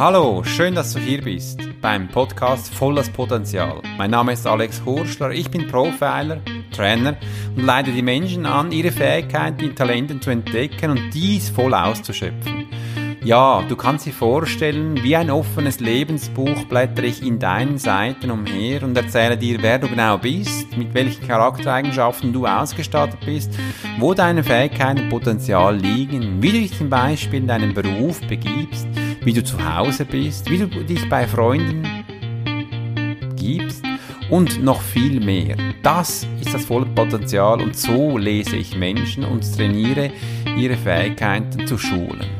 Hallo, schön, dass du hier bist beim Podcast Volles Potenzial. Mein Name ist Alex Hurschler, ich bin Profiler, Trainer und leite die Menschen an, ihre Fähigkeiten, die Talenten zu entdecken und dies voll auszuschöpfen. Ja, du kannst dir vorstellen, wie ein offenes Lebensbuch blättere ich in deinen Seiten umher und erzähle dir, wer du genau bist, mit welchen Charaktereigenschaften du ausgestattet bist, wo deine Fähigkeiten und Potenzial liegen, wie du dich zum Beispiel in deinem Beruf begibst, wie du zu Hause bist, wie du dich bei Freunden gibst und noch viel mehr. Das ist das volle Potenzial und so lese ich Menschen und trainiere ihre Fähigkeiten zu schulen.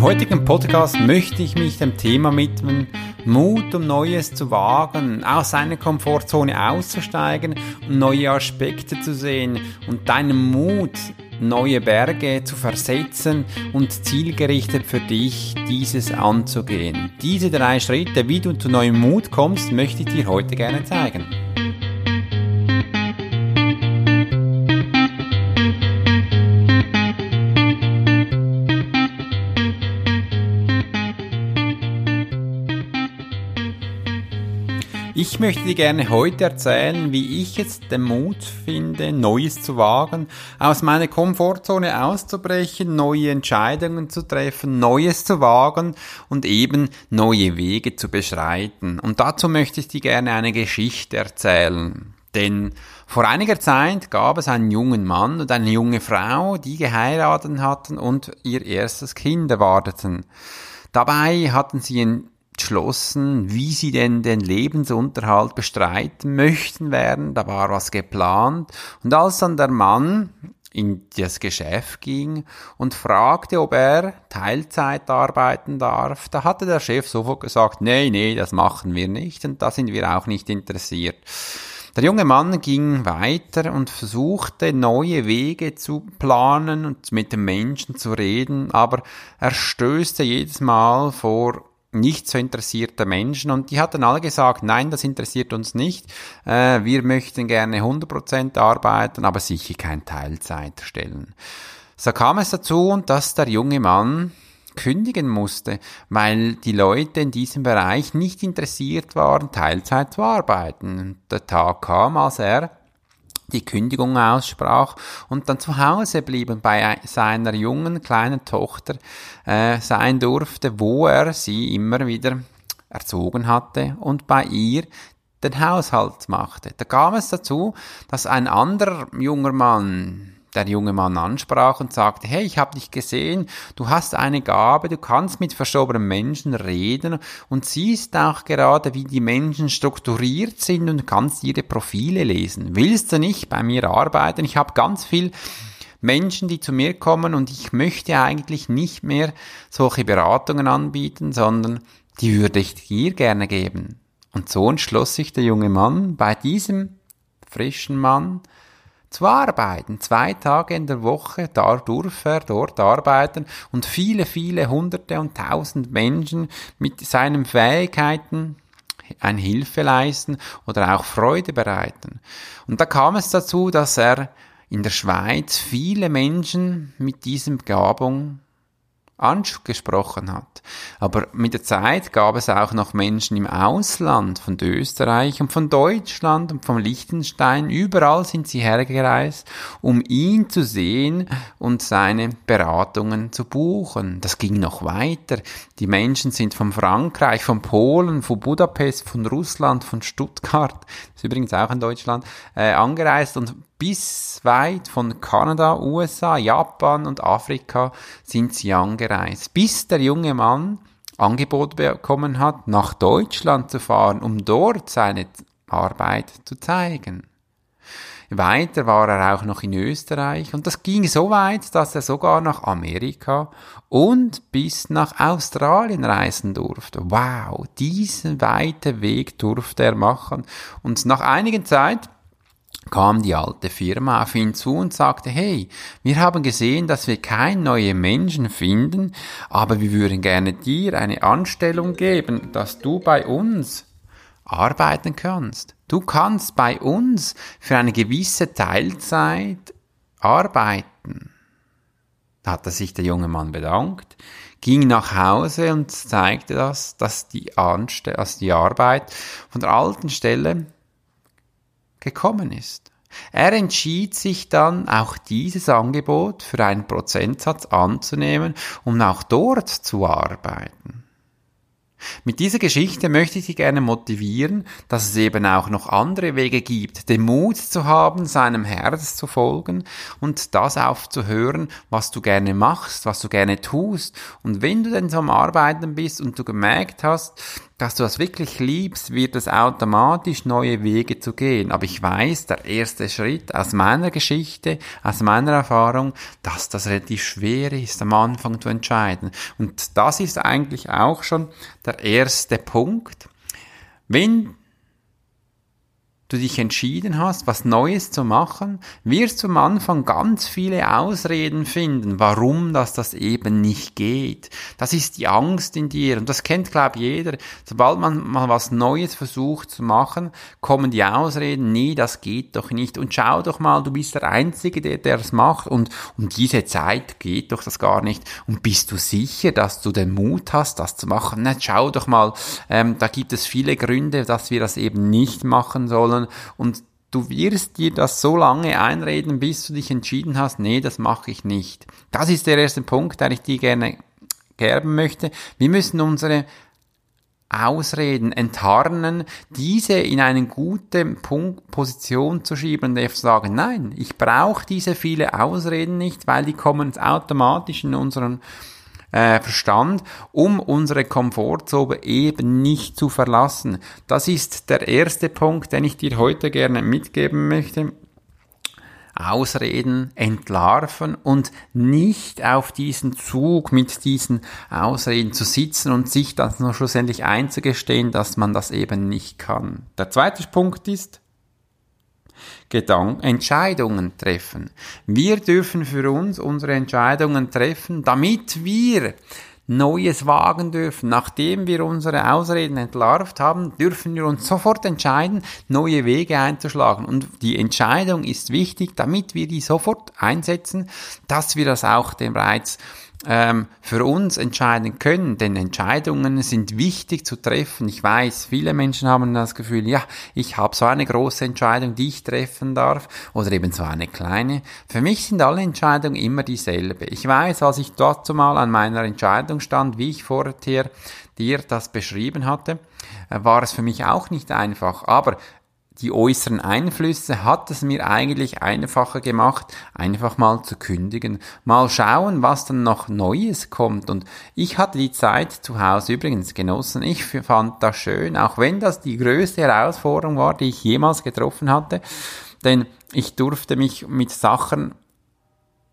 Im heutigen Podcast möchte ich mich dem Thema widmen, Mut, um Neues zu wagen, aus seiner Komfortzone auszusteigen und neue Aspekte zu sehen und deinen Mut, neue Berge zu versetzen und zielgerichtet für dich dieses anzugehen. Diese drei Schritte, wie du zu neuem Mut kommst, möchte ich dir heute gerne zeigen. Ich möchte dir gerne heute erzählen, wie ich jetzt den Mut finde, Neues zu wagen, aus meiner Komfortzone auszubrechen, neue Entscheidungen zu treffen, Neues zu wagen und eben neue Wege zu beschreiten. Und dazu möchte ich dir gerne eine Geschichte erzählen. Denn vor einiger Zeit gab es einen jungen Mann und eine junge Frau, die geheiratet hatten und ihr erstes Kind erwarteten. Dabei hatten sie ein entschlossen, wie sie denn den Lebensunterhalt bestreiten möchten werden. Da war was geplant. Und als dann der Mann in das Geschäft ging und fragte, ob er Teilzeit arbeiten darf, da hatte der Chef sofort gesagt, nee, nee, das machen wir nicht und da sind wir auch nicht interessiert. Der junge Mann ging weiter und versuchte neue Wege zu planen und mit den Menschen zu reden, aber er stößte jedes Mal vor nicht so interessierte Menschen und die hatten alle gesagt, nein, das interessiert uns nicht, äh, wir möchten gerne 100% arbeiten, aber sicher kein Teilzeit stellen. So kam es dazu, dass der junge Mann kündigen musste, weil die Leute in diesem Bereich nicht interessiert waren, Teilzeit zu arbeiten. der Tag kam, als er die Kündigung aussprach und dann zu Hause blieb und bei seiner jungen kleinen Tochter äh, sein durfte, wo er sie immer wieder erzogen hatte und bei ihr den Haushalt machte. Da kam es dazu, dass ein anderer junger Mann, der junge Mann ansprach und sagte, hey, ich habe dich gesehen, du hast eine Gabe, du kannst mit verschobenen Menschen reden und siehst auch gerade, wie die Menschen strukturiert sind und kannst ihre Profile lesen. Willst du nicht bei mir arbeiten? Ich habe ganz viel Menschen, die zu mir kommen und ich möchte eigentlich nicht mehr solche Beratungen anbieten, sondern die würde ich dir gerne geben. Und so entschloss sich der junge Mann bei diesem frischen Mann, zu arbeiten. Zwei Tage in der Woche, da durfte er dort arbeiten und viele, viele hunderte und tausend Menschen mit seinen Fähigkeiten ein Hilfe leisten oder auch Freude bereiten. Und da kam es dazu, dass er in der Schweiz viele Menschen mit diesem Begabung angesprochen hat. Aber mit der Zeit gab es auch noch Menschen im Ausland, von Österreich und von Deutschland und von Liechtenstein. Überall sind sie hergereist, um ihn zu sehen und seine Beratungen zu buchen. Das ging noch weiter. Die Menschen sind von Frankreich, von Polen, von Budapest, von Russland, von Stuttgart, ist übrigens auch in Deutschland, äh, angereist und bis weit von Kanada, USA, Japan und Afrika sind sie angereist, bis der junge Mann Angebot bekommen hat, nach Deutschland zu fahren, um dort seine Arbeit zu zeigen. Weiter war er auch noch in Österreich und das ging so weit, dass er sogar nach Amerika und bis nach Australien reisen durfte. Wow, diesen weiten Weg durfte er machen und nach einigen Zeit kam die alte Firma auf ihn zu und sagte, hey, wir haben gesehen, dass wir keine neuen Menschen finden, aber wir würden gerne dir eine Anstellung geben, dass du bei uns arbeiten kannst. Du kannst bei uns für eine gewisse Teilzeit arbeiten. Da hat sich der junge Mann bedankt, ging nach Hause und zeigte das, dass die, Anste dass die Arbeit von der alten Stelle gekommen ist. Er entschied sich dann, auch dieses Angebot für einen Prozentsatz anzunehmen, um auch dort zu arbeiten. Mit dieser Geschichte möchte ich Sie gerne motivieren, dass es eben auch noch andere Wege gibt, den Mut zu haben, seinem Herz zu folgen und das aufzuhören, was du gerne machst, was du gerne tust. Und wenn du denn so am Arbeiten bist und du gemerkt hast, dass du das wirklich liebst, wird es automatisch neue Wege zu gehen. Aber ich weiß, der erste Schritt aus meiner Geschichte, aus meiner Erfahrung, dass das relativ schwer ist, am Anfang zu entscheiden. Und das ist eigentlich auch schon der erste Punkt. Wenn du dich entschieden hast, was Neues zu machen, wirst du am Anfang ganz viele Ausreden finden, warum das das eben nicht geht. Das ist die Angst in dir und das kennt, glaube ich, jeder. Sobald man mal was Neues versucht zu machen, kommen die Ausreden, nee, das geht doch nicht. Und schau doch mal, du bist der Einzige, der, der das macht und um diese Zeit geht doch das gar nicht. Und bist du sicher, dass du den Mut hast, das zu machen? Na, schau doch mal, ähm, da gibt es viele Gründe, dass wir das eben nicht machen sollen sondern und du wirst dir das so lange einreden, bis du dich entschieden hast, nee, das mache ich nicht. Das ist der erste Punkt, den ich dir gerne gerben möchte. Wir müssen unsere Ausreden enttarnen, diese in eine gute Punkt, Position zu schieben und zu sagen, nein, ich brauche diese viele Ausreden nicht, weil die kommen automatisch in unseren äh, Verstand, um unsere Komfortzone eben nicht zu verlassen. Das ist der erste Punkt, den ich dir heute gerne mitgeben möchte. Ausreden entlarven und nicht auf diesen Zug mit diesen Ausreden zu sitzen und sich dann noch schlussendlich einzugestehen, dass man das eben nicht kann. Der zweite Punkt ist, Gedanken, Entscheidungen treffen. Wir dürfen für uns unsere Entscheidungen treffen, damit wir Neues wagen dürfen. Nachdem wir unsere Ausreden entlarvt haben, dürfen wir uns sofort entscheiden, neue Wege einzuschlagen. Und die Entscheidung ist wichtig, damit wir die sofort einsetzen, dass wir das auch bereits ähm, für uns entscheiden können, denn Entscheidungen sind wichtig zu treffen. Ich weiß, viele Menschen haben das Gefühl, ja, ich habe so eine große Entscheidung, die ich treffen darf, oder eben so eine kleine. Für mich sind alle Entscheidungen immer dieselbe. Ich weiß, als ich dazu mal an meiner Entscheidung stand, wie ich vorher dir das beschrieben hatte, äh, war es für mich auch nicht einfach. Aber die äußeren Einflüsse hat es mir eigentlich einfacher gemacht, einfach mal zu kündigen, mal schauen, was dann noch Neues kommt. Und ich hatte die Zeit zu Hause übrigens genossen. Ich fand das schön, auch wenn das die größte Herausforderung war, die ich jemals getroffen hatte. Denn ich durfte mich mit Sachen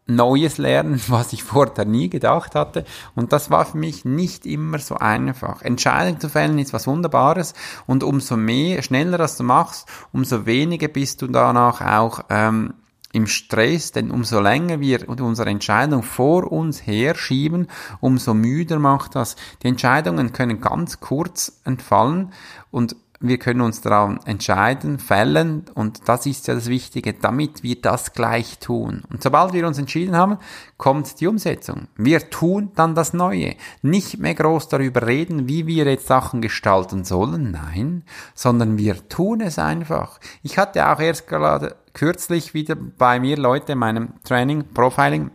Neues lernen, was ich vorher nie gedacht hatte. Und das war für mich nicht immer so einfach. Entscheidungen zu fällen ist was Wunderbares und umso mehr, schneller das du machst, umso weniger bist du danach auch ähm, im Stress, denn umso länger wir unsere Entscheidung vor uns herschieben, umso müder macht das. Die Entscheidungen können ganz kurz entfallen und wir können uns daran entscheiden, fällen und das ist ja das Wichtige, damit wir das gleich tun. Und sobald wir uns entschieden haben, kommt die Umsetzung. Wir tun dann das Neue. Nicht mehr groß darüber reden, wie wir jetzt Sachen gestalten sollen, nein, sondern wir tun es einfach. Ich hatte auch erst gerade kürzlich wieder bei mir Leute in meinem Training, Profiling,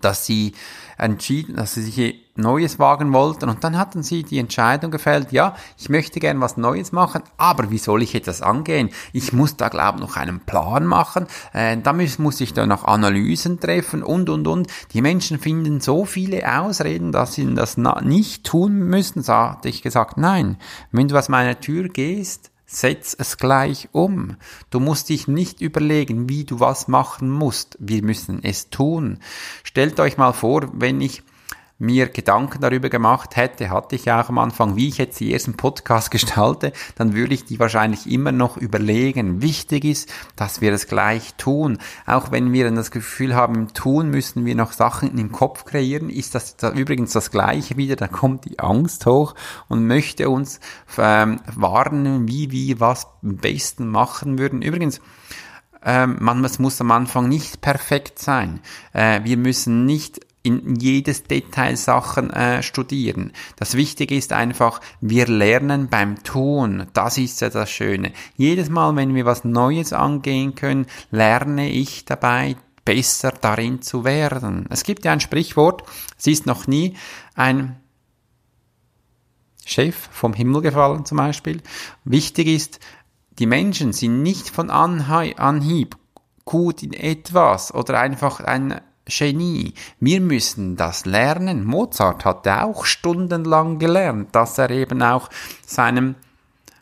dass sie entschieden, dass sie sich Neues wagen wollten und dann hatten sie die Entscheidung gefällt, ja, ich möchte gern was Neues machen, aber wie soll ich etwas angehen? Ich muss da, glaube ich, noch einen Plan machen, äh, da muss, ich da noch Analysen treffen und, und, und. Die Menschen finden so viele Ausreden, dass sie das nicht tun müssen, so hatte ich gesagt, nein, wenn du aus meiner Tür gehst, Setz es gleich um. Du musst dich nicht überlegen, wie du was machen musst. Wir müssen es tun. Stellt euch mal vor, wenn ich mir Gedanken darüber gemacht hätte, hatte ich auch am Anfang, wie ich jetzt die ersten Podcast gestalte, dann würde ich die wahrscheinlich immer noch überlegen. Wichtig ist, dass wir es gleich tun. Auch wenn wir dann das Gefühl haben, im Tun müssen wir noch Sachen im Kopf kreieren, ist das, übrigens das Gleiche wieder, da kommt die Angst hoch und möchte uns ähm, warnen, wie wir was am besten machen würden. Übrigens, ähm, man, es muss am Anfang nicht perfekt sein. Äh, wir müssen nicht in jedes Detail Sachen äh, studieren. Das Wichtige ist einfach, wir lernen beim Tun. Das ist ja das Schöne. Jedes Mal, wenn wir was Neues angehen können, lerne ich dabei besser darin zu werden. Es gibt ja ein Sprichwort, es ist noch nie ein Chef vom Himmel gefallen zum Beispiel. Wichtig ist, die Menschen sind nicht von Anhieb gut in etwas oder einfach ein Genie. Wir müssen das lernen. Mozart hatte auch stundenlang gelernt, dass er eben auch seinem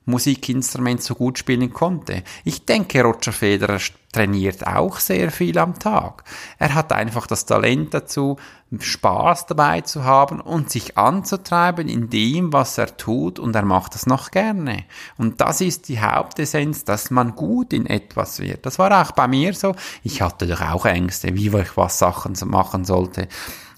Musikinstrument so gut spielen konnte. Ich denke, Roger Federer trainiert auch sehr viel am Tag. Er hat einfach das Talent dazu, Spaß dabei zu haben und sich anzutreiben in dem, was er tut und er macht das noch gerne. Und das ist die Hauptessenz, dass man gut in etwas wird. Das war auch bei mir so. Ich hatte doch auch Ängste, wie ich was Sachen machen sollte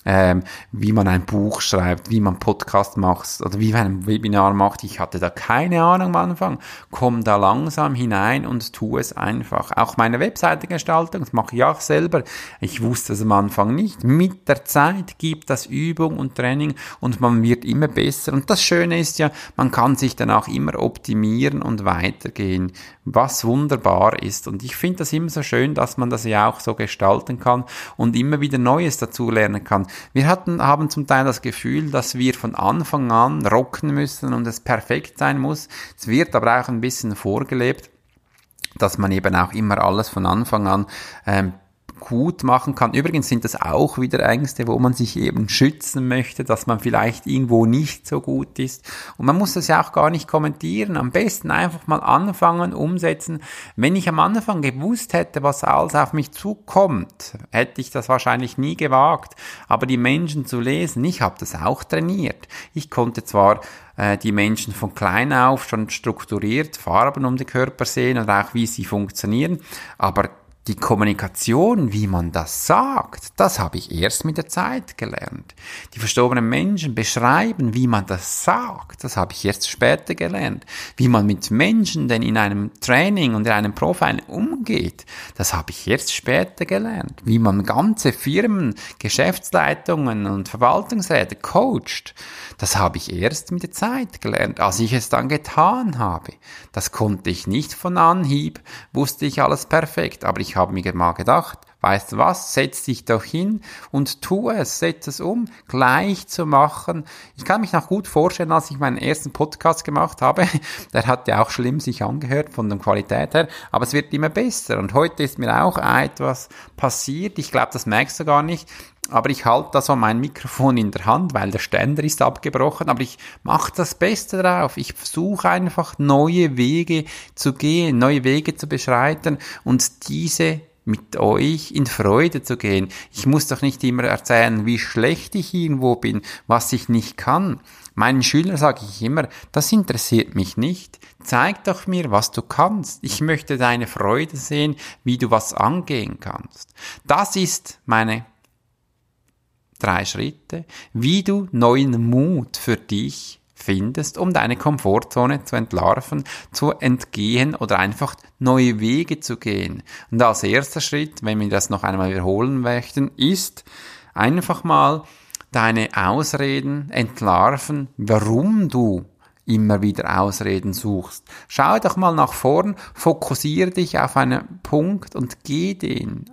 ähm, wie man ein Buch schreibt, wie man Podcast macht oder wie man ein Webinar macht. Ich hatte da keine Ahnung am Anfang. Komm da langsam hinein und tu es einfach. Auch meine Webseitengestaltung, das mache ich auch selber. Ich wusste es am Anfang nicht. Mit der Zeit gibt das Übung und Training und man wird immer besser. Und das Schöne ist ja, man kann sich dann auch immer optimieren und weitergehen, was wunderbar ist. Und ich finde das immer so schön, dass man das ja auch so gestalten kann und immer wieder Neues dazu lernen kann. Wir hatten, haben zum Teil das Gefühl, dass wir von Anfang an rocken müssen und es perfekt sein muss. Es wird aber auch ein bisschen vorgelebt, dass man eben auch immer alles von Anfang an ähm, gut machen kann. Übrigens sind das auch wieder Ängste, wo man sich eben schützen möchte, dass man vielleicht irgendwo nicht so gut ist. Und man muss das ja auch gar nicht kommentieren. Am besten einfach mal anfangen, umsetzen. Wenn ich am Anfang gewusst hätte, was alles auf mich zukommt, hätte ich das wahrscheinlich nie gewagt. Aber die Menschen zu lesen, ich habe das auch trainiert. Ich konnte zwar äh, die Menschen von klein auf schon strukturiert Farben um den Körper sehen und auch wie sie funktionieren, aber die Kommunikation, wie man das sagt, das habe ich erst mit der Zeit gelernt. Die verstorbenen Menschen beschreiben, wie man das sagt, das habe ich erst später gelernt. Wie man mit Menschen denn in einem Training und in einem Profiling umgeht, das habe ich erst später gelernt. Wie man ganze Firmen, Geschäftsleitungen und Verwaltungsräte coacht, das habe ich erst mit der Zeit gelernt, als ich es dann getan habe. Das konnte ich nicht von Anhieb, wusste ich alles perfekt, aber ich habe mir mal gedacht, weißt du was, setz dich doch hin und tu es, setz es um, gleich zu machen. Ich kann mich noch gut vorstellen, als ich meinen ersten Podcast gemacht habe, der hat ja auch schlimm sich angehört von der Qualität her, aber es wird immer besser. Und heute ist mir auch etwas passiert, ich glaube, das merkst du gar nicht, aber ich halte da so mein Mikrofon in der Hand, weil der Ständer ist abgebrochen, aber ich mache das Beste drauf. Ich versuche einfach neue Wege zu gehen, neue Wege zu beschreiten. Und diese mit euch in Freude zu gehen. Ich muss doch nicht immer erzählen, wie schlecht ich irgendwo bin, was ich nicht kann. Meinen Schülern sage ich immer, das interessiert mich nicht. Zeig doch mir, was du kannst. Ich möchte deine Freude sehen, wie du was angehen kannst. Das ist meine drei Schritte, wie du neuen Mut für dich findest, um deine Komfortzone zu entlarven, zu entgehen oder einfach neue Wege zu gehen. Und als erster Schritt, wenn wir das noch einmal wiederholen möchten, ist einfach mal deine Ausreden entlarven, warum du immer wieder Ausreden suchst. Schau doch mal nach vorn, fokussiere dich auf einen Punkt und geh den.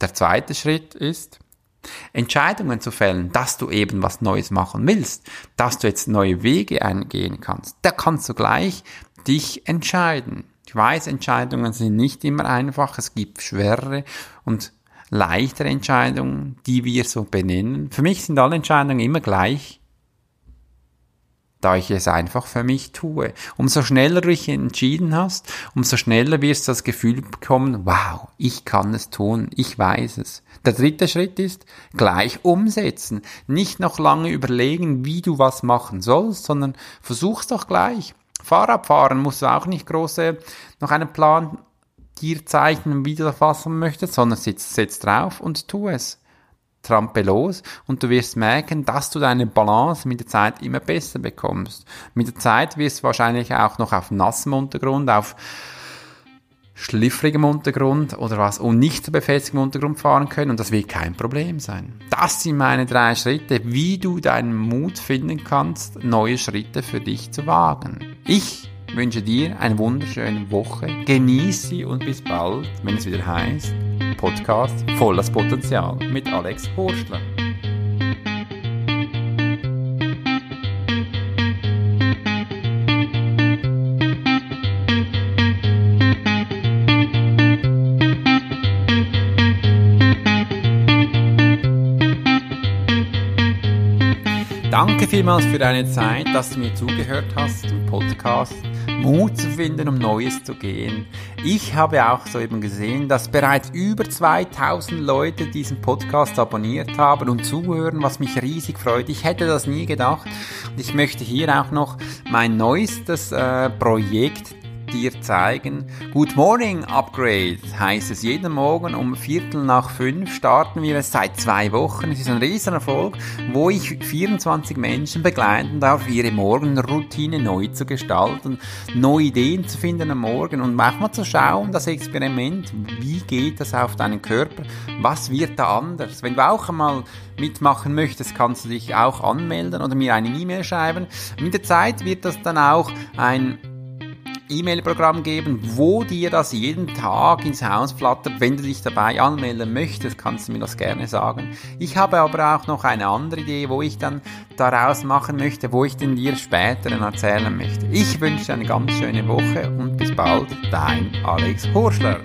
Der zweite Schritt ist, Entscheidungen zu fällen, dass du eben was Neues machen willst, dass du jetzt neue Wege eingehen kannst, da kannst du gleich dich entscheiden. Ich weiß, Entscheidungen sind nicht immer einfach, es gibt schwerere und leichtere Entscheidungen, die wir so benennen. Für mich sind alle Entscheidungen immer gleich da ich es einfach für mich tue. Umso schneller du dich entschieden hast, umso schneller wirst du das Gefühl bekommen, wow, ich kann es tun, ich weiß es. Der dritte Schritt ist, gleich umsetzen. Nicht noch lange überlegen, wie du was machen sollst, sondern versuch's doch gleich. Fahrradfahren musst du auch nicht große, noch einen Plan dir zeichnen, wie du das fassen möchtest, sondern sitz, setz drauf und tu es trampe los und du wirst merken, dass du deine Balance mit der Zeit immer besser bekommst. Mit der Zeit wirst du wahrscheinlich auch noch auf nassem Untergrund, auf schliffrigem Untergrund oder was und nicht so befestigtem Untergrund fahren können und das wird kein Problem sein. Das sind meine drei Schritte, wie du deinen Mut finden kannst, neue Schritte für dich zu wagen. Ich wünsche dir eine wunderschöne Woche, genieße sie und bis bald, wenn es wieder heißt, Podcast Volles Potenzial mit Alex Horschler. Danke vielmals für deine Zeit, dass du mir zugehört hast im Podcast. Mut zu finden, um Neues zu gehen. Ich habe auch soeben gesehen, dass bereits über 2000 Leute diesen Podcast abonniert haben und zuhören, was mich riesig freut. Ich hätte das nie gedacht. Ich möchte hier auch noch mein neuestes äh, Projekt dir zeigen. Good Morning Upgrade heißt es. Jeden Morgen um Viertel nach fünf starten wir es seit zwei Wochen. Es ist ein riesen Erfolg, wo ich 24 Menschen begleiten darf, ihre Morgenroutine neu zu gestalten, neue Ideen zu finden am Morgen und manchmal zu schauen, das Experiment, wie geht das auf deinen Körper, was wird da anders. Wenn du auch einmal mitmachen möchtest, kannst du dich auch anmelden oder mir eine E-Mail schreiben. Mit der Zeit wird das dann auch ein E-Mail-Programm geben, wo dir das jeden Tag ins Haus flattert. Wenn du dich dabei anmelden möchtest, kannst du mir das gerne sagen. Ich habe aber auch noch eine andere Idee, wo ich dann daraus machen möchte, wo ich den dir später erzählen möchte. Ich wünsche dir eine ganz schöne Woche und bis bald, dein Alex Horschler.